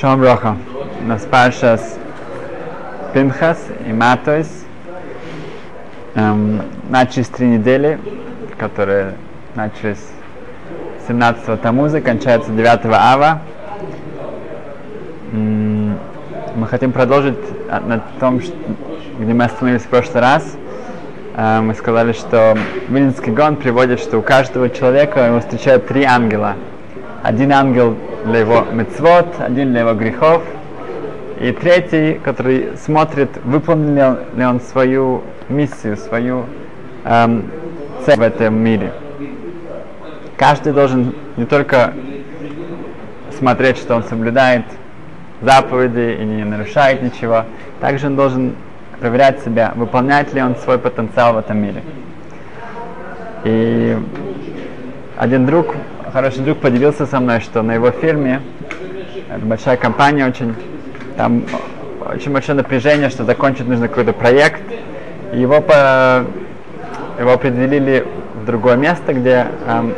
Шалом Роха. У нас Паша с Пинхас и Матойс. Эм, начались три недели, которые начались 17-го Тамуза, кончаются 9 Ава. М, Мы хотим продолжить а, на том, ш- где мы остановились в прошлый раз. Э, Мы сказали, что Вильнинский гон приводит, что у каждого человека его встречают три ангела. Один ангел для его мецвод, один для его грехов, и третий, который смотрит, выполнил ли он свою миссию, свою эм, цель в этом мире. Каждый должен не только смотреть, что он соблюдает заповеди и не нарушает ничего, также он должен проверять себя, выполняет ли он свой потенциал в этом мире. И один друг, хороший друг поделился со мной, что на его фирме, это большая компания очень, там очень большое напряжение, что закончить нужно какой-то проект. Его, по, его определили в другое место, где, эм,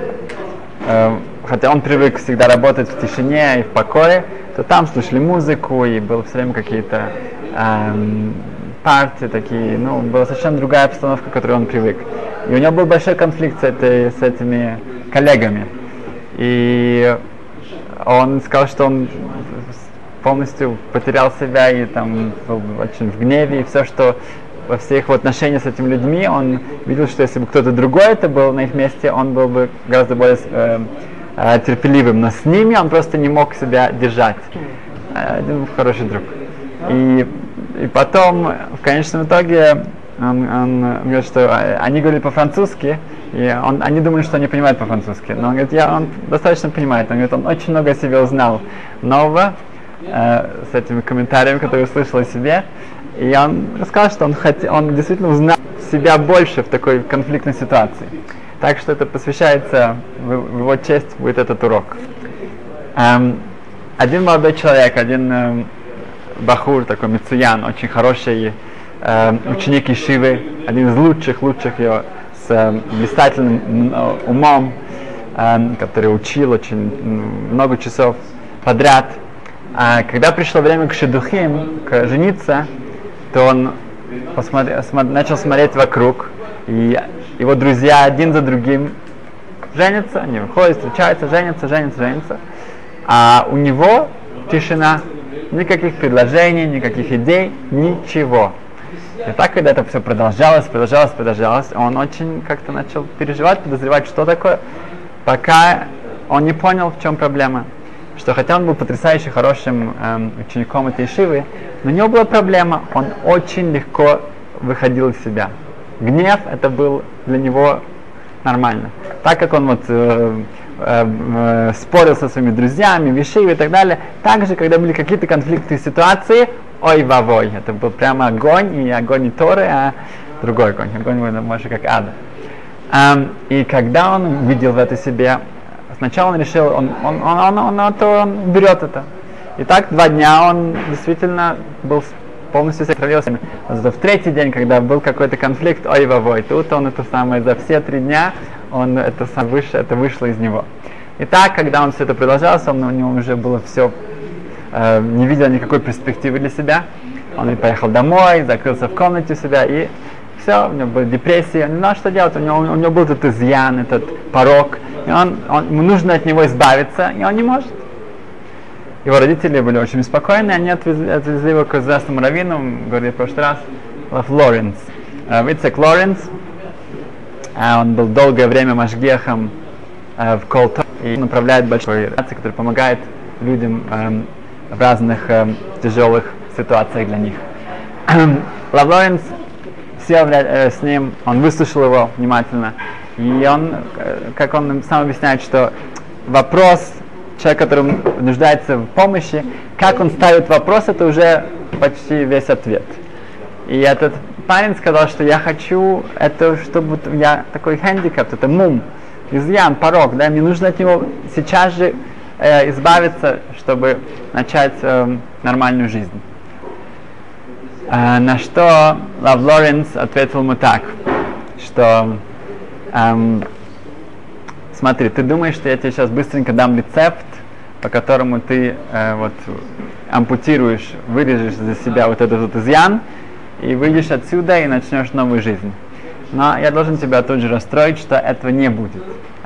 эм, хотя он привык всегда работать в тишине и в покое, то там слушали музыку, и было все время какие-то эм, партии такие, ну, была совершенно другая обстановка, к которой он привык. И у него был большой конфликт с, этой, с этими коллегами. И он сказал, что он полностью потерял себя и там был очень в гневе, и все, что во всех его отношениях с этими людьми, он видел, что если бы кто-то другой это был на их месте, он был бы гораздо более э, э, терпеливым, но с ними он просто не мог себя держать. Один хороший друг. И, и потом, в конечном итоге, он, он говорит, что э, они говорили по-французски, и он, они думали, что они понимают по-французски. Но он говорит, я, он достаточно понимает. Он говорит, он очень много о себе узнал нового, э, с этими комментариями, которые услышал о себе. И он рассказал, что он, хот... он действительно узнал себя больше в такой конфликтной ситуации. Так что это посвящается, в, его честь будет этот урок. Эм, один молодой человек, один эм, бахур, такой Мицуян, очень хороший эм, ученик Ишивы, один из лучших, лучших его, с эм, блистательным э, умом, эм, который учил очень много часов подряд. А когда пришло время к шедухим, к жениться, то он посмотри, смо- начал смотреть вокруг, и его друзья один за другим женятся, они выходят, встречаются, женятся, женятся, женятся. А у него тишина, никаких предложений, никаких идей, ничего. И так, когда это все продолжалось, продолжалось, продолжалось, он очень как-то начал переживать, подозревать, что такое, пока он не понял, в чем проблема. Что хотя он был потрясающе хорошим эм, учеником этой шивы, но у него была проблема, он очень легко выходил из себя. Гнев это был для него нормально. Так как он вот э, э, э, спорил со своими друзьями, вишивы и так далее, также, когда были какие-то конфликтные ситуации, ой вовой, это был прямо огонь, и огонь не Торы, а другой огонь, огонь может как ада. Эм, и когда он видел в это себе, сначала он решил, он, он, он, он, он, он, то он берет это. И так два дня он действительно был полностью сохранился. Зато в третий день, когда был какой-то конфликт, ой вовой, тут он это самое, за все три дня он это сам выше, это вышло из него. И так, когда он все это продолжалось, он, у него уже было все, э, не видел никакой перспективы для себя. Он и поехал домой, закрылся в комнате у себя и все, у него была депрессия, он не знал, что делать, у него, у него был этот изъян, этот порог, и он, он, ему нужно от него избавиться, и он не может. Его родители были очень беспокойны, они отвезли, отвезли его к известному раввину, говорили в прошлый раз, Лав Лоренс. Э, Ицек Лоренс, э, он был долгое время машгехом э, в Колто и направляет большой организации, который помогает людям эм, в разных эм, тяжелых ситуациях для них. Лав Лоренс сел э, с ним, он выслушал его внимательно, и он, э, как он сам объясняет, что вопрос человек, который нуждается в помощи, как он ставит вопрос, это уже почти весь ответ. И этот парень сказал, что я хочу, это чтобы я такой хендикап, это мум, изъян, порог, да, мне нужно от него сейчас же э, избавиться, чтобы начать э, нормальную жизнь. Э, на что Лав Лоренс ответил ему так, что эм, смотри, ты думаешь, что я тебе сейчас быстренько дам рецепт по которому ты э, вот ампутируешь, вырежешь за себя вот этот вот изъян, и выйдешь отсюда и начнешь новую жизнь. Но я должен тебя тут же расстроить, что этого не будет.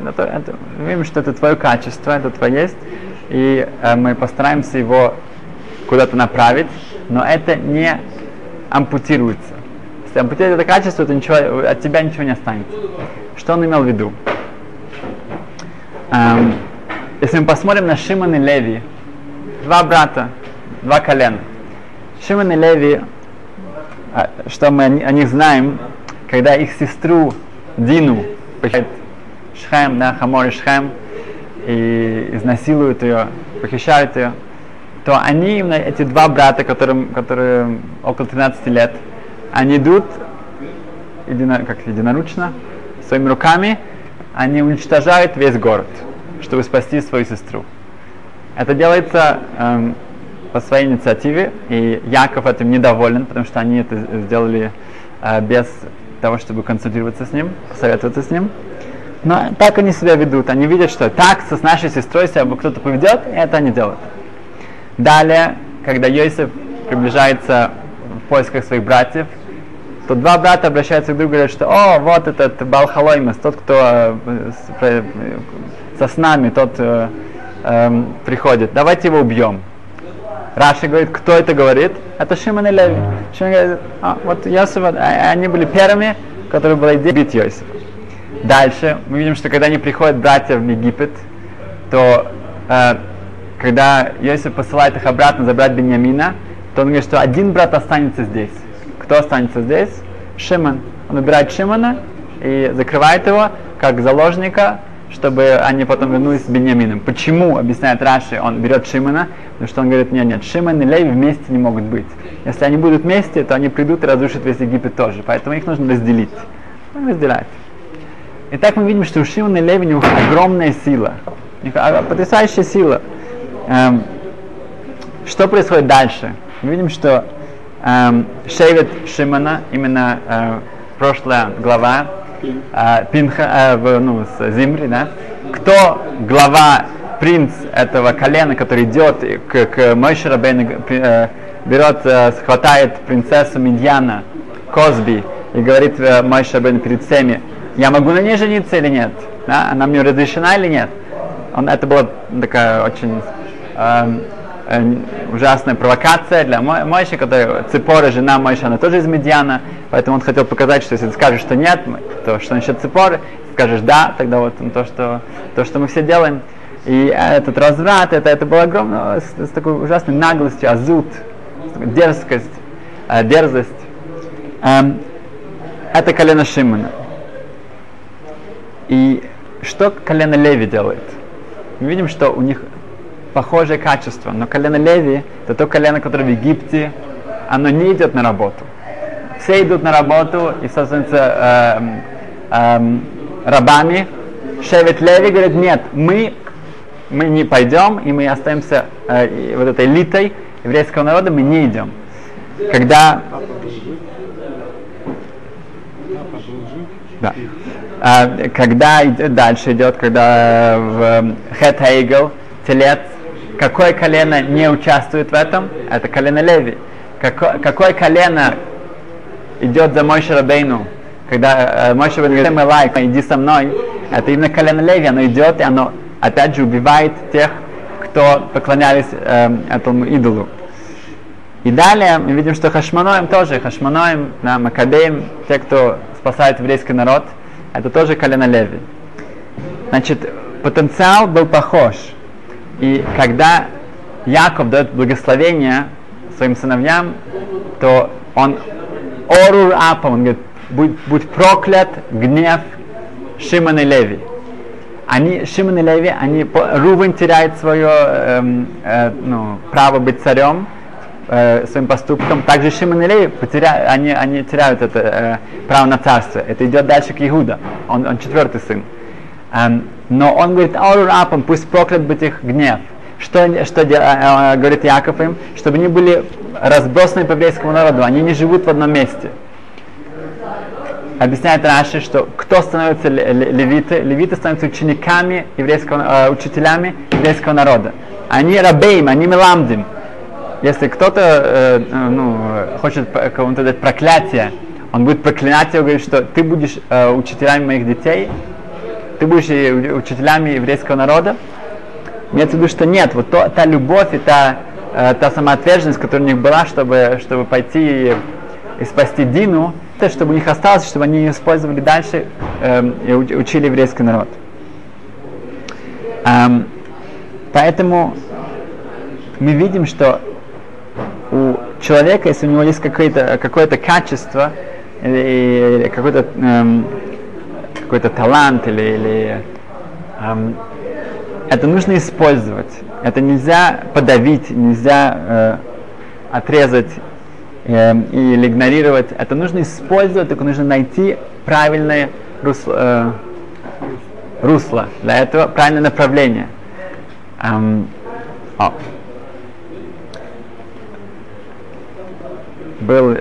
Это, это, видим, что это твое качество, это твое есть, и э, мы постараемся его куда-то направить, но это не ампутируется. Если ампутировать это качество, то ничего, от тебя ничего не останется. Что он имел в виду? Эм, если мы посмотрим на Шимон и Леви, два брата, два колена. Шимон и Леви, а, что мы о них знаем, когда их сестру Дину похищает Шхем, да, Хамор Шхем, и изнасилуют ее, похищают ее, то они, именно эти два брата, которым, которые около 13 лет, они идут едино, как единоручно, своими руками, они уничтожают весь город, чтобы спасти свою сестру. Это делается эм, по своей инициативе, и Яков этим недоволен, потому что они это сделали э, без того, чтобы консультироваться с ним, посоветоваться с ним. Но так они себя ведут. Они видят, что так с нашей сестрой себя кто-то поведет, и это они делают. Далее, когда Йосиф приближается в поисках своих братьев, то два брата обращаются к другу и говорят, что «О, вот этот Балхалоймас, тот, кто э, со снами, тот э, э, приходит, давайте его убьем». Раши говорит, кто это говорит? Это Шимон и Леви. Шимон говорит, а, вот Йосиф, а, они были первыми, которые были идея бить Йосифа. Дальше мы видим, что когда они приходят братья в Египет, то э, когда Йосиф посылает их обратно забрать Беньямина, то он говорит, что один брат останется здесь. Кто останется здесь? Шимон. Он убирает Шимона и закрывает его как заложника чтобы они потом вернулись с Беньямином. Почему, объясняет Раши, он берет Шимона, потому что он говорит, нет, нет, Шимон и Леви вместе не могут быть. Если они будут вместе, то они придут и разрушат весь Египет тоже, поэтому их нужно разделить. Он разделяет. Итак, мы видим, что у Шимона и Леви у них огромная сила, потрясающая сила. Эм, что происходит дальше? Мы видим, что эм, Шевет Шимона, именно э, прошлая глава, а, Пинха, а, в, ну, с Зимри, да? Кто глава, принц этого колена, который идет к, к Мойше Рабейну, э, берет, э, хватает принцессу Медьяна, Козби, и говорит э, Мойше Рабейну перед всеми, я могу на ней жениться или нет? Да? Она мне разрешена или нет? Он, это была такая очень э, э, ужасная провокация для Мойши, которая Ципора, жена Мойши, она тоже из Медиана, поэтому он хотел показать, что если ты скажешь, что нет, то что насчет Ципоры, скажешь да, тогда вот то, что, то, что мы все делаем. И этот разврат, это, это было огромно, с, с такой ужасной наглостью, азут, дерзкость, э, дерзость. Эм, это колено Шимона. И что колено Леви делает? Мы видим, что у них похожее качество. Но колено Леви, это то колено, которое в Египте, оно не идет на работу. Все идут на работу и становятся э, э, рабами. Шевет Леви говорит, нет, мы, мы не пойдем, и мы остаемся э, вот этой элитой еврейского народа, мы не идем. Когда... Да. А, когда дальше идет, когда в Хет Хейгел, телец, Какое колено не участвует в этом? Это колено Леви. Какое, какое колено идет за Мой Шарабейну, когда э, Мой Шарабейну говорит, лайк, иди со мной, это именно колено Леви, оно идет, и оно опять же убивает тех, кто поклонялись э, этому идолу. И далее мы видим, что Хашманоем тоже, Хашманоем, да, Макабеем, те, кто спасает еврейский народ, это тоже колено Леви. Значит, потенциал был похож – и когда Яков дает благословение своим сыновьям, то он орур апа, он говорит, будь, будь проклят гнев Шимона и Леви. Они, Шимон и Леви, они, Рувен теряет свое э, э, ну, право быть царем э, своим поступком. Также Шимон и Леви потеря, они, они теряют это э, право на царство. Это идет дальше к Иуда. Он, он четвертый сын. Эм, но он говорит, Ауру Апам, пусть проклят быть их гнев. Что, что э, э, говорит Яков им? Чтобы они были разбросаны по еврейскому народу, они не живут в одном месте. Объясняет Раши, что кто становится левиты? Левиты становятся учениками еврейского, э, учителями еврейского народа. они рабейм, они меламдим. Если кто-то э, э ну, хочет кому-то дать проклятие, он будет проклинать его, говорит, что ты будешь э, учителями моих детей, ты будешь учителями еврейского народа. Имеется в виду, что нет, вот то, та любовь и та, э, та самоотверженность, которая у них была, чтобы, чтобы пойти и, и спасти Дину, это чтобы у них осталось, чтобы они ее использовали дальше э, и учили еврейский народ. Эм, поэтому мы видим, что у человека, если у него есть какое-то какое качество или, или какой-то эм, какой-то талант или, или эм, это нужно использовать. Это нельзя подавить, нельзя э, отрезать э, или игнорировать. Это нужно использовать, только нужно найти правильное русло, э, русло для этого, правильное направление. Эм, о. Был,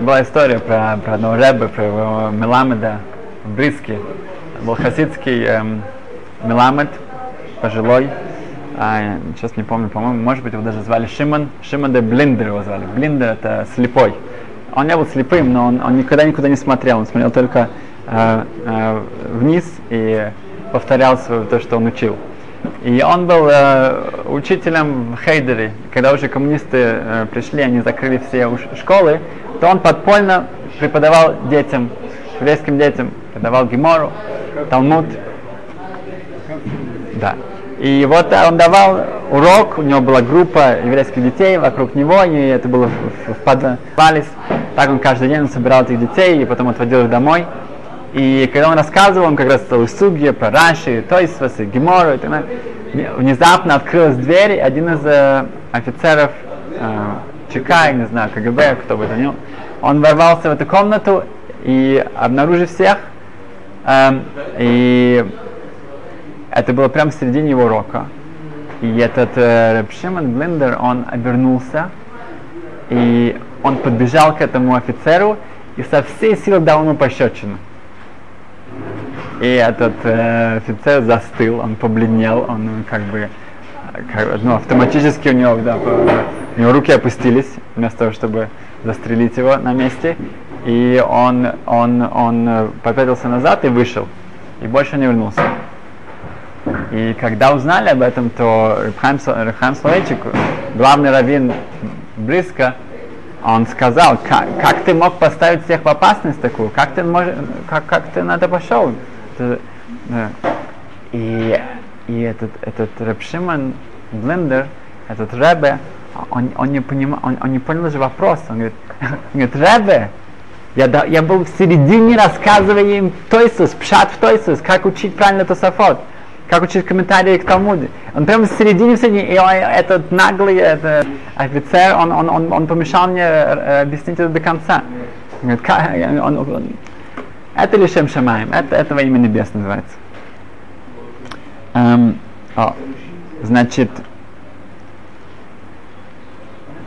была история про, про одного рэба, про его Меламеда в Бриске. Был хасидский эм, Меламед, пожилой, а, сейчас не помню, по-моему, может быть, его даже звали Шимон, Шимон де Блиндер его звали. Блиндер это слепой. Он не был слепым, но он, он никогда никуда не смотрел, он смотрел только э, э, вниз и повторял свое, то, что он учил. И он был э, учителем в Хейдере. Когда уже коммунисты э, пришли, они закрыли все школы, то он подпольно преподавал детям, еврейским детям, преподавал Гемору, Талмуд. Да. И вот он давал урок, у него была группа еврейских детей вокруг него, и это было в, в подвале. Так он каждый день собирал этих детей и потом отводил их домой. И когда он рассказывал, он как раз стал Суги, про Раши, Тойсвас, и Гемору, и так далее, внезапно открылась дверь, один из э, офицеров э, ЧК, не знаю, КГБ, кто бы это ни был, он ворвался в эту комнату и обнаружив всех, э, и это было прямо в середине его урока. И этот э, Рэб Блиндер, он обернулся, и он подбежал к этому офицеру и со всей силы дал ему пощечину. И этот э, офицер застыл, он побледнел, он ну, как бы как, ну, автоматически у него, да, у него руки опустились, вместо того, чтобы застрелить его на месте. И он, он, он попятился назад и вышел. И больше не вернулся. И когда узнали об этом, то Рахам Словечик, главный раввин близко, он сказал, как, как ты мог поставить всех в опасность такую? Как ты, мож, как, как ты на это пошел? Это. И, и этот, этот Рэбшиман Блендер, этот Рэбе, он, он, не понимал, он, он не понял же вопрос. Он говорит, он говорит Рэбе, я, да, я был в середине, рассказывая им Тойсус, пшат в Тойсус, как учить правильно Тософот, как учить комментарии к Талмуде. Он прямо в середине, в середине, и он, этот наглый этот офицер, он, он, он, он помешал мне э, объяснить это до конца. Он говорит, он, он, это лишем шамаем, это, этого имя небес называется. Эм, о, значит,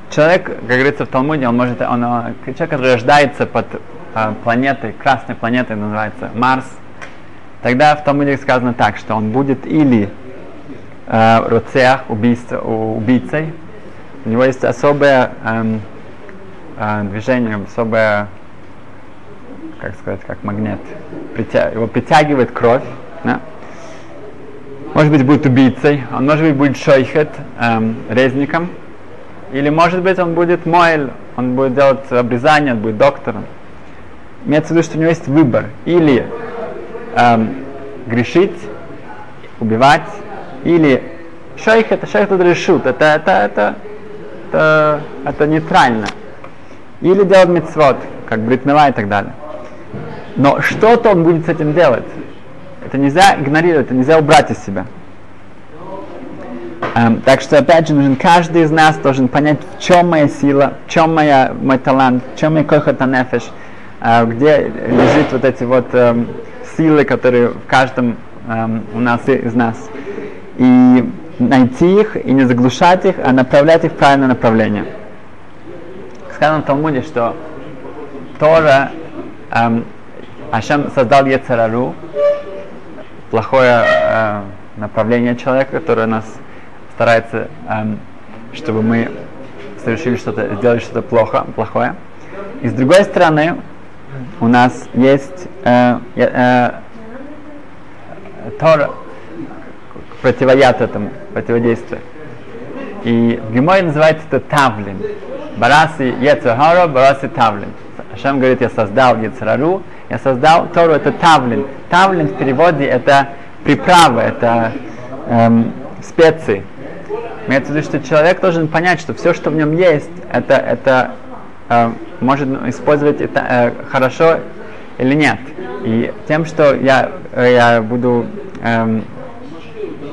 человек, как говорится в Талмуде, он может, он, человек, который рождается под э, планетой, красной планетой, называется Марс, тогда в Талмуде сказано так, что он будет или э, роцеах, убийца, убийцей, у него есть особое эм, э, движение, особое как сказать, как магнит, притя... его притягивает кровь. Да? Может быть, будет убийцей, он может быть будет шойхет, эм, резником, или может быть он будет мойль, он будет делать обрезание, он будет доктором. Имеется в виду, что у него есть выбор. Или эм, грешить, убивать, или шейх это шейх это решут, это, это, это, это, это нейтрально. Или делать мецвод, как бритмила и так далее. Но что-то он будет с этим делать. Это нельзя игнорировать, это нельзя убрать из себя. Um, так что, опять же, нужен каждый из нас должен понять, в чем моя сила, в чем моя, мой талант, в чем мой кохотанефеш, uh, где лежит вот эти вот um, силы, которые в каждом um, у нас из нас. И найти их и не заглушать их, а направлять их в правильное направление. Сказано в Талмуде, что Тора um, Ашем создал Ецарару, плохое э, направление человека, которое нас старается, эм, чтобы мы совершили что-то, сделали что-то плохо, плохое. И с другой стороны, у нас есть э, э, Тора, противояд этому, противодействие. И в Геморе называется это Тавлин. Бараси Ецахара, Бараси Тавлин. Ашем говорит, я создал Ецарару, я создал Тору, это Тавлин. Тавлин в переводе это приправа, это эм, специи. Имеется в виду, что человек должен понять, что все, что в нем есть, это, это э, может использовать это э, хорошо или нет. И тем, что я, я буду э,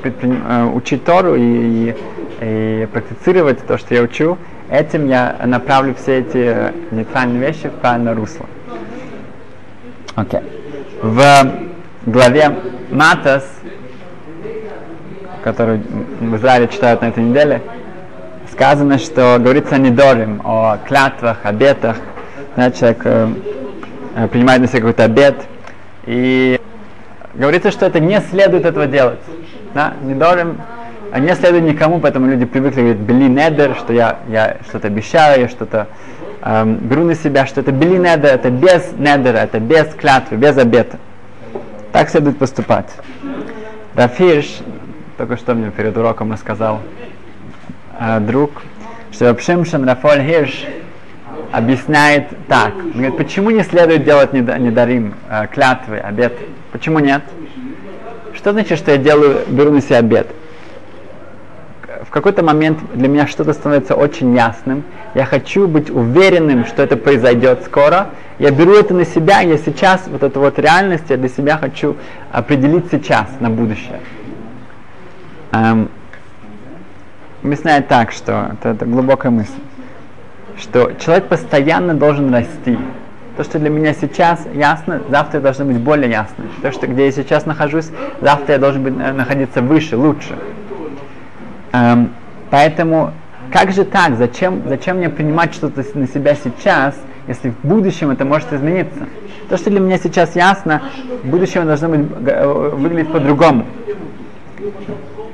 предприним, э, учить Тору и, и, и практицировать то, что я учу, этим я направлю все эти э, нейтральные вещи в правильное русло. Окей. Okay. В главе Матас которую в Израиле читают на этой неделе, сказано, что говорится о недорим, о клятвах, обетах. Знаете, человек э, принимает на себя какой-то обет, и говорится, что это не следует этого делать. Да? Недорим а не следует никому, поэтому люди привыкли говорить бели недер, что я, я что-то обещаю, я что-то эм, беру на себя, что это бели недер, это без недера, это без клятвы, без обета. Так следует поступать. Рафирш только что мне перед уроком рассказал э, друг, что Пшимшин Рафоль Хирш объясняет так. Он говорит, почему не следует делать недарим, э, клятвы, обед? Почему нет? Что значит, что я делаю, беру на себя обед? В какой-то момент для меня что-то становится очень ясным. Я хочу быть уверенным, что это произойдет скоро. Я беру это на себя, я сейчас, вот эту вот реальность, я для себя хочу определить сейчас, на будущее эм, объясняет так, что это, это глубокая мысль, что человек постоянно должен расти. То, что для меня сейчас ясно, завтра должно быть более ясно. То, что где я сейчас нахожусь, завтра я должен быть, э, находиться выше, лучше. Эм, поэтому, как же так? Зачем, зачем мне принимать что-то на себя сейчас, если в будущем это может измениться? То, что для меня сейчас ясно, в будущем должно быть, э, выглядеть по-другому.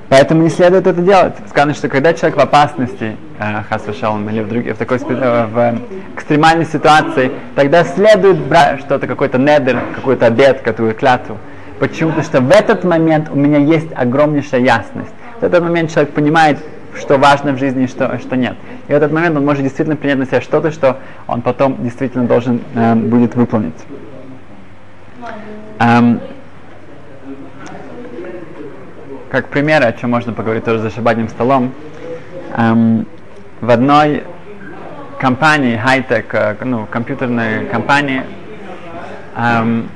Поэтому не следует это делать. Сказано, что когда человек в опасности, э, или в, друг, в такой э, в экстремальной ситуации, тогда следует брать что-то, какой-то недер, какой-то обед, какую клятву. Почему? Потому что в этот момент у меня есть огромнейшая ясность. В этот момент человек понимает, что важно в жизни и что, что нет. И в этот момент он может действительно принять на себя что-то, что он потом действительно должен э, будет выполнить. Um, как пример, о чем можно поговорить тоже за шабатным столом, эм, в одной компании, хай-тек, э, ну, компьютерной компании, эм,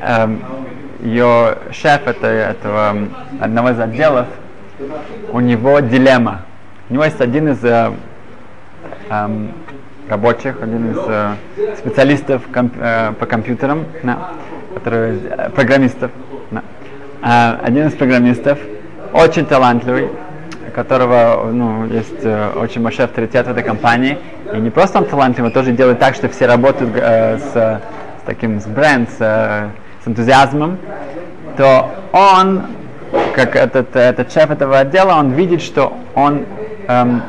эм, ее шеф это, этого одного из отделов, у него дилемма. У него есть один из э, эм, рабочих, один из э, специалистов комп, э, по компьютерам, да, который, э, программистов. Да а, один из программистов, очень талантливый, которого ну, есть э, очень большой авторитет в этой компании. И не просто он талантливый, он тоже делает так, что все работают э, с, с таким с бренд, э, с энтузиазмом, то он, как этот, этот шеф этого отдела, он видит, что он эм,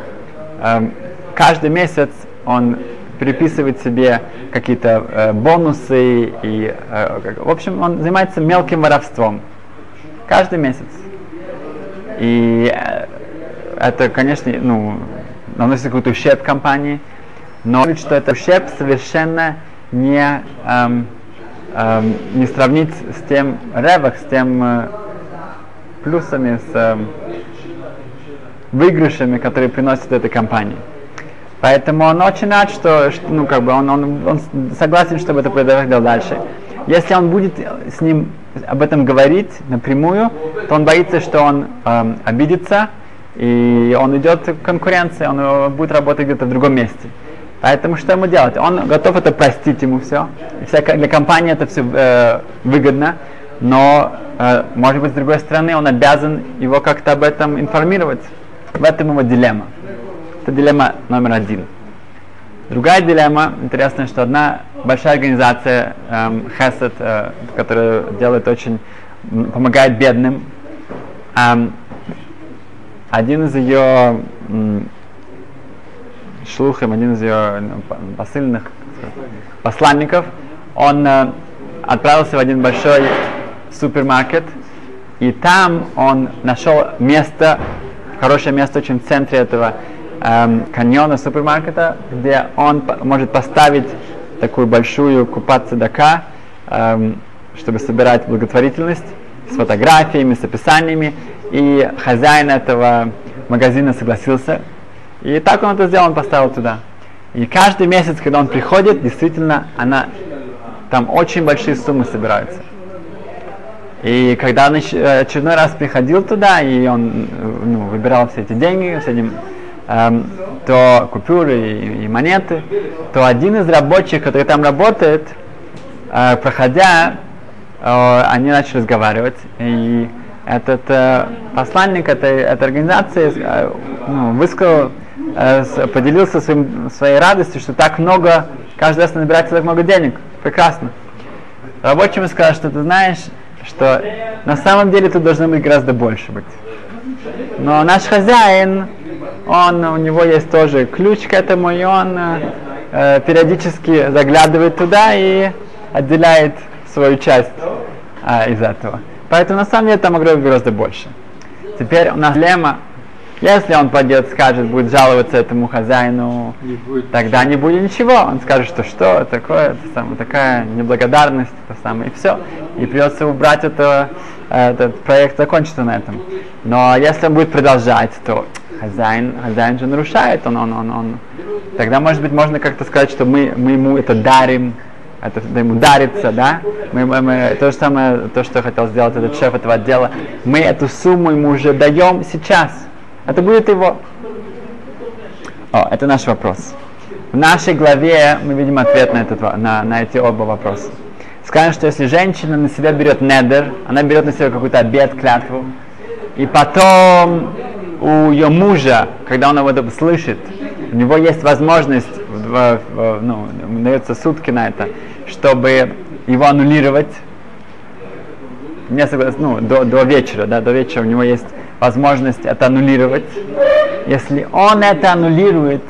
эм, каждый месяц он приписывает себе какие-то э, бонусы и, э, в общем, он занимается мелким воровством. Каждый месяц. И э, это, конечно, ну, наносит какой-то ущерб компании, но что это ущерб совершенно не, эм, эм, не сравнить с тем ревах, с тем э, плюсами, с э, выигрышами, которые приносит эта компания. Поэтому он очень рад, что, что ну, как бы он, он, он согласен, чтобы это продолжалось дальше. Если он будет с ним об этом говорить напрямую, то он боится, что он э, обидится, и он идет в конкуренции, он э, будет работать где-то в другом месте. Поэтому что ему делать? Он готов это простить ему все. Для компании это все э, выгодно, но, э, может быть, с другой стороны, он обязан его как-то об этом информировать. В этом его дилемма. Это дилемма номер один. Другая дилемма, интересно, что одна большая организация эм, Хесед, э, которая делает очень, помогает бедным, эм, один из ее шлухом, один из ее ну, посыльных посланников, он э, отправился в один большой супермаркет, и там он нашел место, хорошее место очень в центре этого эм, каньона супермаркета, где он может поставить такую большую купаться дака, эм, чтобы собирать благотворительность с фотографиями, с описаниями. И хозяин этого магазина согласился. И так он это сделал, он поставил туда. И каждый месяц, когда он приходит, действительно, она, там очень большие суммы собираются. И когда он очередной раз приходил туда, и он ну, выбирал все эти деньги с этим, эм, то купюры и, и монеты, то один из рабочих, который там работает, э, проходя, э, они начали разговаривать, и этот э, посланник этой, этой организации э, ну, высказал, э, поделился своим, своей радостью, что так много, каждый раз набирается так много денег. Прекрасно. Рабочим сказал, что ты знаешь, что на самом деле тут должно быть гораздо больше быть. Но наш хозяин, он, у него есть тоже ключ к этому, и он э, периодически заглядывает туда и отделяет свою часть э, из этого. Поэтому на самом деле там быть гораздо больше. Теперь у нас лема, если он пойдет, скажет, будет жаловаться этому хозяину, не будет тогда не будет ничего. Он скажет, что что такое, это самое, такая неблагодарность, это самое, и все. И придется убрать это, этот проект, закончится на этом. Но если он будет продолжать, то хозяин, хозяин же нарушает, он, он, он, он. Тогда, может быть, можно как-то сказать, что мы, мы ему это дарим, это ему дарится, да? Мы, мы, мы, то же самое, то, что хотел сделать этот шеф этого отдела, мы эту сумму ему уже даем сейчас. Это будет его. О, это наш вопрос. В нашей главе мы видим ответ на, этот, на, на эти оба вопроса. Скажем, что если женщина на себя берет недер, она берет на себя какой-то обед, клятву, и потом у ее мужа, когда он его слышит, у него есть возможность, в, в, ну, дается сутки на это, чтобы его аннулировать, несколько, ну, до, до вечера, да, до вечера у него есть возможность это аннулировать. Если он это аннулирует,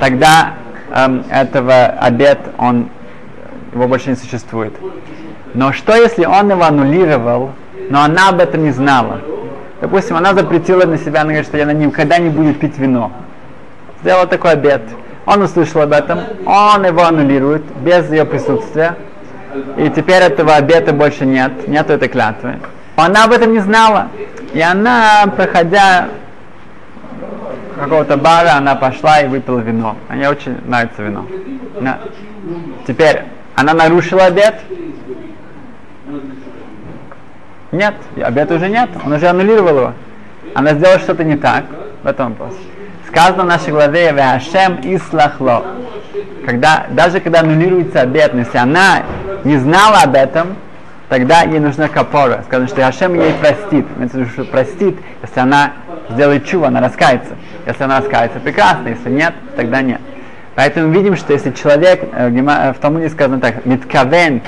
тогда эм, этого обед, он, его больше не существует. Но что если он его аннулировал, но она об этом не знала? Допустим, она запретила на себя, она говорит, что она никогда не будет пить вино. Сделала такой обед. Он услышал об этом, он его аннулирует без ее присутствия. И теперь этого обета больше нет, нету этой клятвы. Она об этом не знала. И она, проходя какого-то бара, она пошла и выпила вино. Мне очень нравится вино. Да. Теперь, она нарушила обед? Нет, обед уже нет, он уже аннулировал его. Она сделала что-то не так, в этом вопрос. Сказано в нашей главе Веашем Ислахло. Когда, даже когда аннулируется обед, если она не знала об этом, тогда ей нужна капора. Сказано, что Хашем ей простит. Что простит, если она сделает чува, она раскается. Если она раскается, прекрасно. Если нет, тогда нет. Поэтому видим, что если человек, э, э, в Талмуде сказано так, миткавен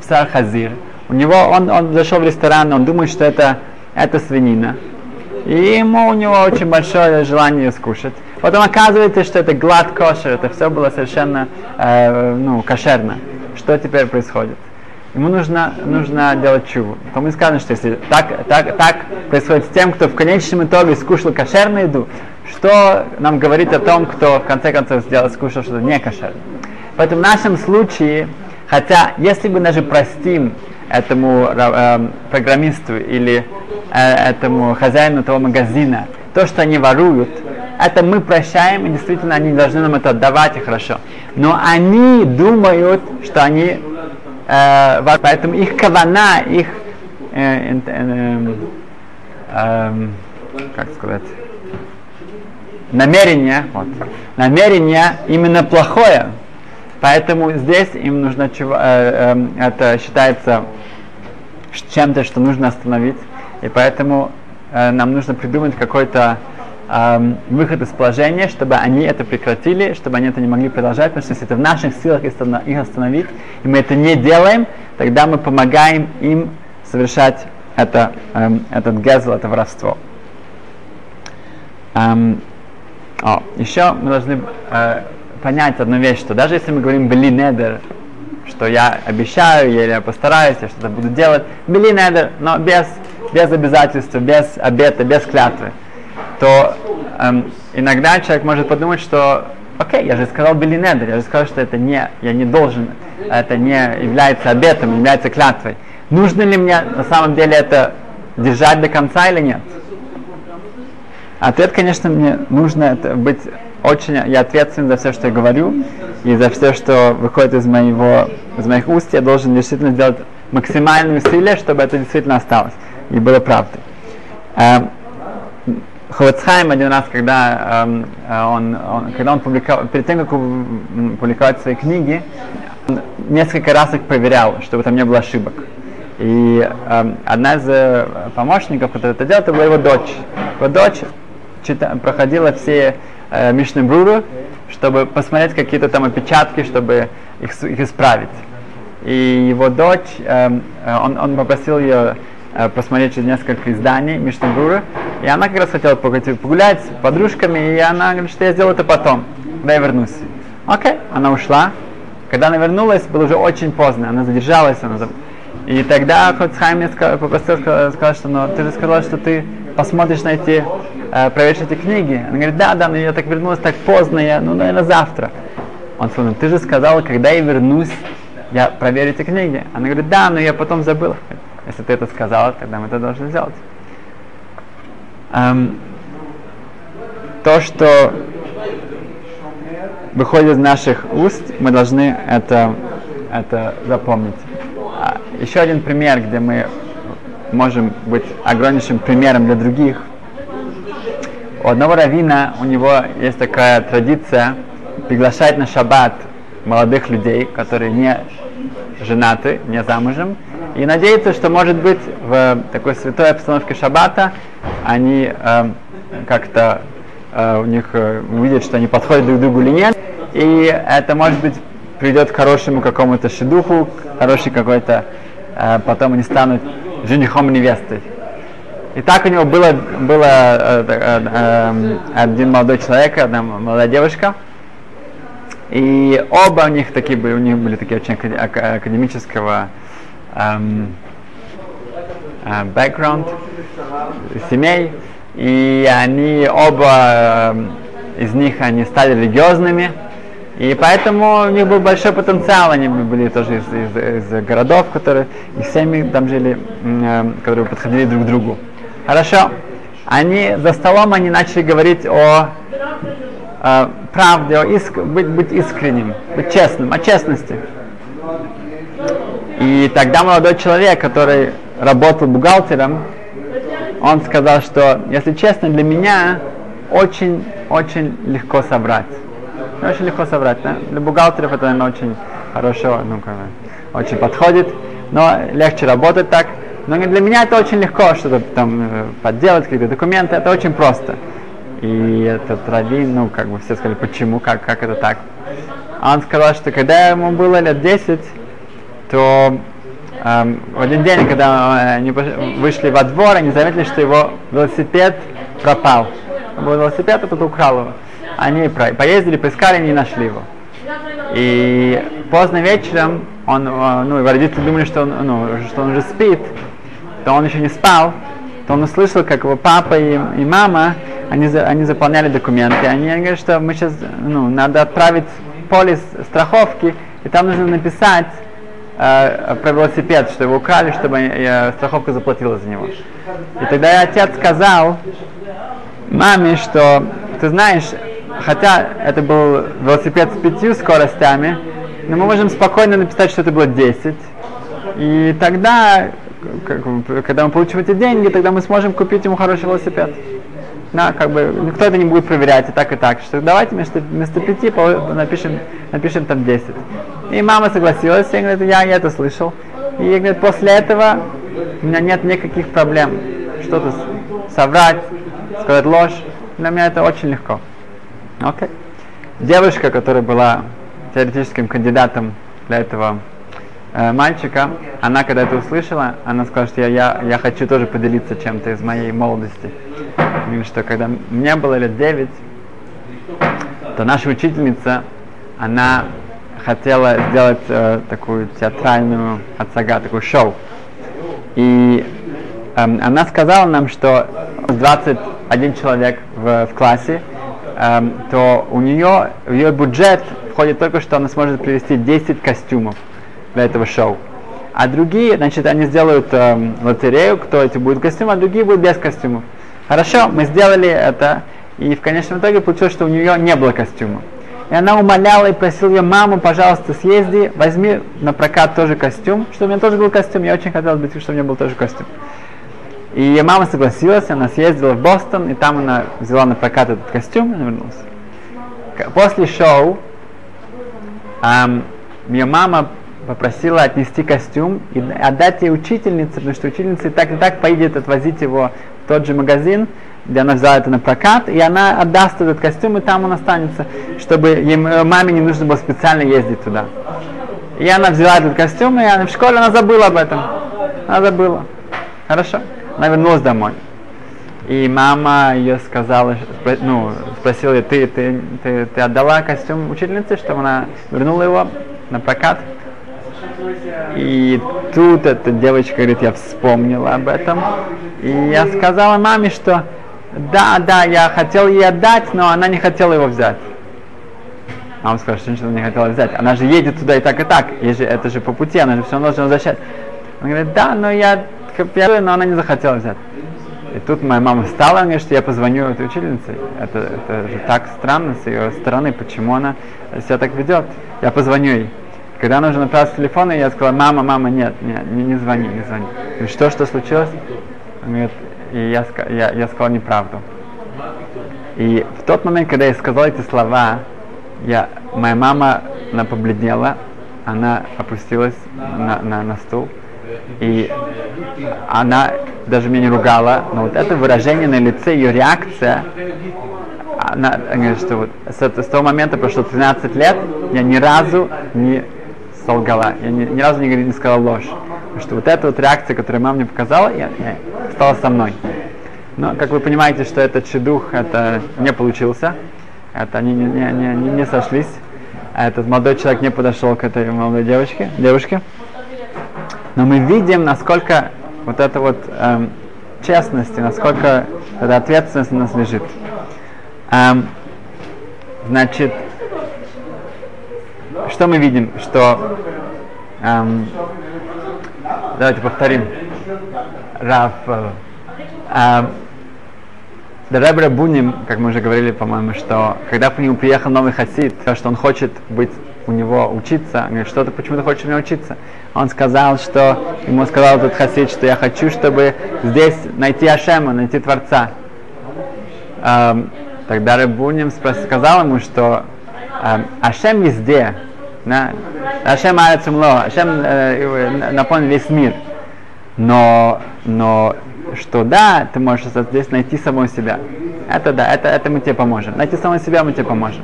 псар хазир, у него, он, он зашел в ресторан, он думает, что это, это свинина. И ему у него очень большое желание скушать. Потом оказывается, что это глад кошер, это все было совершенно э, ну, кошерно. Что теперь происходит? Ему нужно, нужно делать чуву. То мы сказано, что если так, так, так происходит с тем, кто в конечном итоге скушал кошерную еду, что нам говорит о том, кто в конце концов сделал, скушал что-то не кошерное. Поэтому в нашем случае, хотя если мы даже простим этому э, программисту или э, этому хозяину того магазина то, что они воруют, это мы прощаем, и действительно они должны нам это отдавать, и хорошо. Но они думают, что они, поэтому их кавана, их, э, э, э, как сказать, намерение, вот, намерение именно плохое. Поэтому здесь им нужно чего, э, э, это считается чем-то, что нужно остановить. И поэтому э, нам нужно придумать какой-то э, выход из положения, чтобы они это прекратили, чтобы они это не могли продолжать, потому что если это в наших силах их остановить, и мы это не делаем, тогда мы помогаем им совершать это, э, этот гезл, это воровство. Эм, о, еще мы должны э, понять одну вещь, что даже если мы говорим «бели недер», что я обещаю, или я постараюсь, я что-то буду делать, «бели недер», но без, без обязательства, без обета, без клятвы, то эм, иногда человек может подумать, что окей, я же сказал «бели недер», я же сказал, что это не, я не должен, это не является обетом, является клятвой. Нужно ли мне на самом деле это держать до конца или нет? Ответ, конечно, мне нужно это быть очень, я ответственен за все, что я говорю, и за все, что выходит из моего, из моих уст, я должен действительно сделать максимальные усилия, чтобы это действительно осталось и было правдой. Эм, Ховецхайм один раз, когда эм, он, он, когда он публиковал, перед тем, как публиковать свои книги, несколько раз их проверял, чтобы там не было ошибок. И э, одна из э, помощников, которая это делала, это была его дочь. Его дочь чита, проходила все э, Мишны Бруру, чтобы посмотреть какие-то там опечатки, чтобы их, их исправить. И его дочь, э, он, он попросил ее э, посмотреть через несколько изданий Мишны Бруру, и она как раз хотела погулять с подружками, и она говорит, что я сделаю это потом, когда я вернусь. Окей, она ушла. Когда она вернулась, было уже очень поздно, она задержалась, она и тогда Хоцхайм мне попросил, сказал, что ну, ты же сказал, что ты посмотришь на эти, э, проверишь эти книги. Она говорит, да, да, но я так вернулась так поздно, я, ну, наверное, завтра. Он сказал, ну, ты же сказал, когда я вернусь, я проверю эти книги. Она говорит, да, но я потом забыла. Если ты это сказала, тогда мы это должны сделать. Эм, то, что выходит из наших уст, мы должны это, это запомнить. А, еще один пример, где мы можем быть огромнейшим примером для других. У одного равина у него есть такая традиция приглашать на шаббат молодых людей, которые не женаты, не замужем, и надеяться, что, может быть, в такой святой обстановке шаббата они э, как-то э, у них э, увидят, что они подходят друг к другу или нет, и это, может быть, приведет к хорошему какому-то шедуху, хороший какой-то, э, потом они станут женихом и невестой. И так у него было, было э, э, э, один молодой человек, одна молодая девушка, и оба у них такие были, у них были такие очень академического эм, э, background, семей, и они оба из них они стали религиозными, и поэтому у них был большой потенциал, они были тоже из, из, из городов, которые, их семьи там жили, которые подходили друг к другу. Хорошо. Они за столом они начали говорить о э, правде, о иск, быть, быть искренним, быть честным, о честности. И тогда молодой человек, который работал бухгалтером, он сказал, что, если честно, для меня очень-очень легко собрать. Очень легко соврать, да? Для бухгалтеров это, наверное, очень хорошо, ну, как очень подходит, но легче работать так. Но для меня это очень легко, что-то там э, подделать, какие-то документы, это очень просто. И этот раввин, ну, как бы все сказали, почему, как, как это так. Он сказал, что когда ему было лет 10, то эм, в один день, когда они вышли во двор, они заметили, что его велосипед пропал. Был велосипед, а кто-то украл его. Они поездили, поискали, не нашли его. И поздно вечером он, ну, его родители думали, что он, ну, что он уже спит, то он еще не спал, то он услышал, как его папа и, и мама, они, они заполняли документы. Они говорят, что мы сейчас, ну, надо отправить полис страховки, и там нужно написать э, про велосипед, что его украли, чтобы э, страховка заплатила за него. И тогда отец сказал маме, что ты знаешь, хотя это был велосипед с пятью скоростями, но мы можем спокойно написать, что это было 10. И тогда, когда мы получим эти деньги, тогда мы сможем купить ему хороший велосипед. Да, как бы никто это не будет проверять и так и так. Что давайте вместо, вместо пяти напишем, напишем там 10. И мама согласилась, и говорит, я, я это слышал. И говорит, после этого у меня нет никаких проблем. Что-то соврать, сказать ложь. Для меня это очень легко. Окей. Okay. Девушка, которая была теоретическим кандидатом для этого э, мальчика, она когда это услышала, она сказала, что я, я, я хочу тоже поделиться чем-то из моей молодости. Говорит, что когда мне было лет 9, то наша учительница, она хотела сделать э, такую театральную отсага, такую шоу. И э, она сказала нам, что 21 человек в, в классе, э, то у нее, в ее бюджет входит только, что она сможет привести 10 костюмов для этого шоу. А другие, значит, они сделают э, лотерею, кто эти будут костюмы, а другие будут без костюмов. Хорошо, мы сделали это, и в конечном итоге получилось, что у нее не было костюма. И она умоляла и просила ее, маму, пожалуйста, съезди, возьми на прокат тоже костюм, чтобы у меня тоже был костюм. Я очень хотела бы, чтобы у меня был тоже костюм. И ее мама согласилась, она съездила в Бостон, и там она взяла на прокат этот костюм и вернулась. После шоу эм, ее мама попросила отнести костюм и отдать ей учительнице, потому что учительница и так и так поедет отвозить его в тот же магазин, где она взяла это на прокат, и она отдаст этот костюм, и там он останется, чтобы ей, э, маме не нужно было специально ездить туда. И она взяла этот костюм, и она, в школе она забыла об этом. Она забыла. Хорошо. Она вернулась домой. И мама ее сказала, ну, спросила, ты, ты, ты, ты отдала костюм учительнице, чтобы она вернула его на прокат? И тут эта девочка говорит, я вспомнила об этом. И я сказала маме, что да, да, я хотел ей отдать, но она не хотела его взять. Мама сказала, что ничего не хотела взять. Она же едет туда и так, и так. Ей же, это же по пути, она же все равно должна возвращать. Он говорит, да, но я, но она не захотела взять. И тут моя мама встала, говорит, что я позвоню этой учительнице. Это, это же так странно с ее стороны, почему она себя так ведет. Я позвоню ей. Когда она уже направилась с телефона, я сказала, мама, мама, нет, нет, не, не звони, не звони. И что, что случилось? Он говорит, и я, я, я сказал неправду. И в тот момент, когда я сказал эти слова, я, моя мама, она побледнела, она опустилась на, на, на стул, и она даже меня не ругала, но вот это выражение на лице, ее реакция, она, она что вот с, с того момента прошло 13 лет, я ни разу не солгала, я ни, ни разу не, не сказала ложь. Потому что вот эта вот реакция, которую мама мне показала, я, я, стала со мной. Но, как вы понимаете, что этот чедух это не получился, это они не, не, не, не, не сошлись. А этот молодой человек не подошел к этой молодой девочке, девушке. Но мы видим, насколько вот эта вот эм, честность, насколько эта ответственность у нас лежит. Эм, значит, что мы видим? Что эм, давайте повторим. Раф э, эм, Ребра Буним, как мы уже говорили, по-моему, что когда к нему приехал новый хасид, что он хочет быть у него учиться, он говорит, что ты почему ты хочешь у меня учиться? Он сказал, что ему сказал этот хасид, что я хочу, чтобы здесь найти Ашема, найти Творца. Эм, тогда Рабуним сказал ему, что эм, Ашем везде, да? Ашем Арецумло, Ашем э, наполнен весь мир. Но, но что да, ты можешь здесь найти самого себя. Это да, это, это мы тебе поможем. Найти самого себя мы тебе поможем.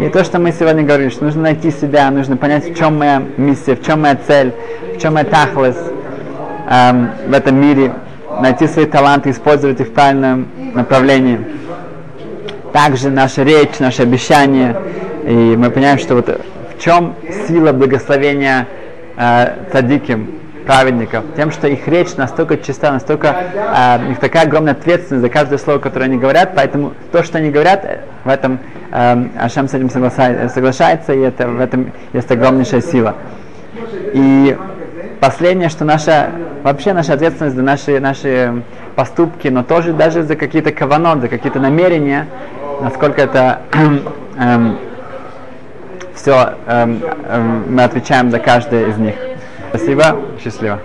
И то, что мы сегодня говорили, что нужно найти себя, нужно понять, в чем моя миссия, в чем моя цель, в чем моя тахлес эм, в этом мире, найти свои таланты, использовать их в правильном направлении. Также наша речь, наше обещание, и мы понимаем, что вот в чем сила благословения э, цадиким, праведников, тем, что их речь настолько чиста, настолько э, у них такая огромная ответственность за каждое слово, которое они говорят, поэтому то, что они говорят, в этом э, Ашем с этим соглашается, соглашается, и это, в этом есть огромнейшая сила. И последнее, что наша, вообще наша ответственность за наши, наши поступки, но тоже даже за какие-то каванот, за какие-то намерения, насколько это эм, все эм, эм, мы отвечаем за каждое из них. Спасибо, счастливо.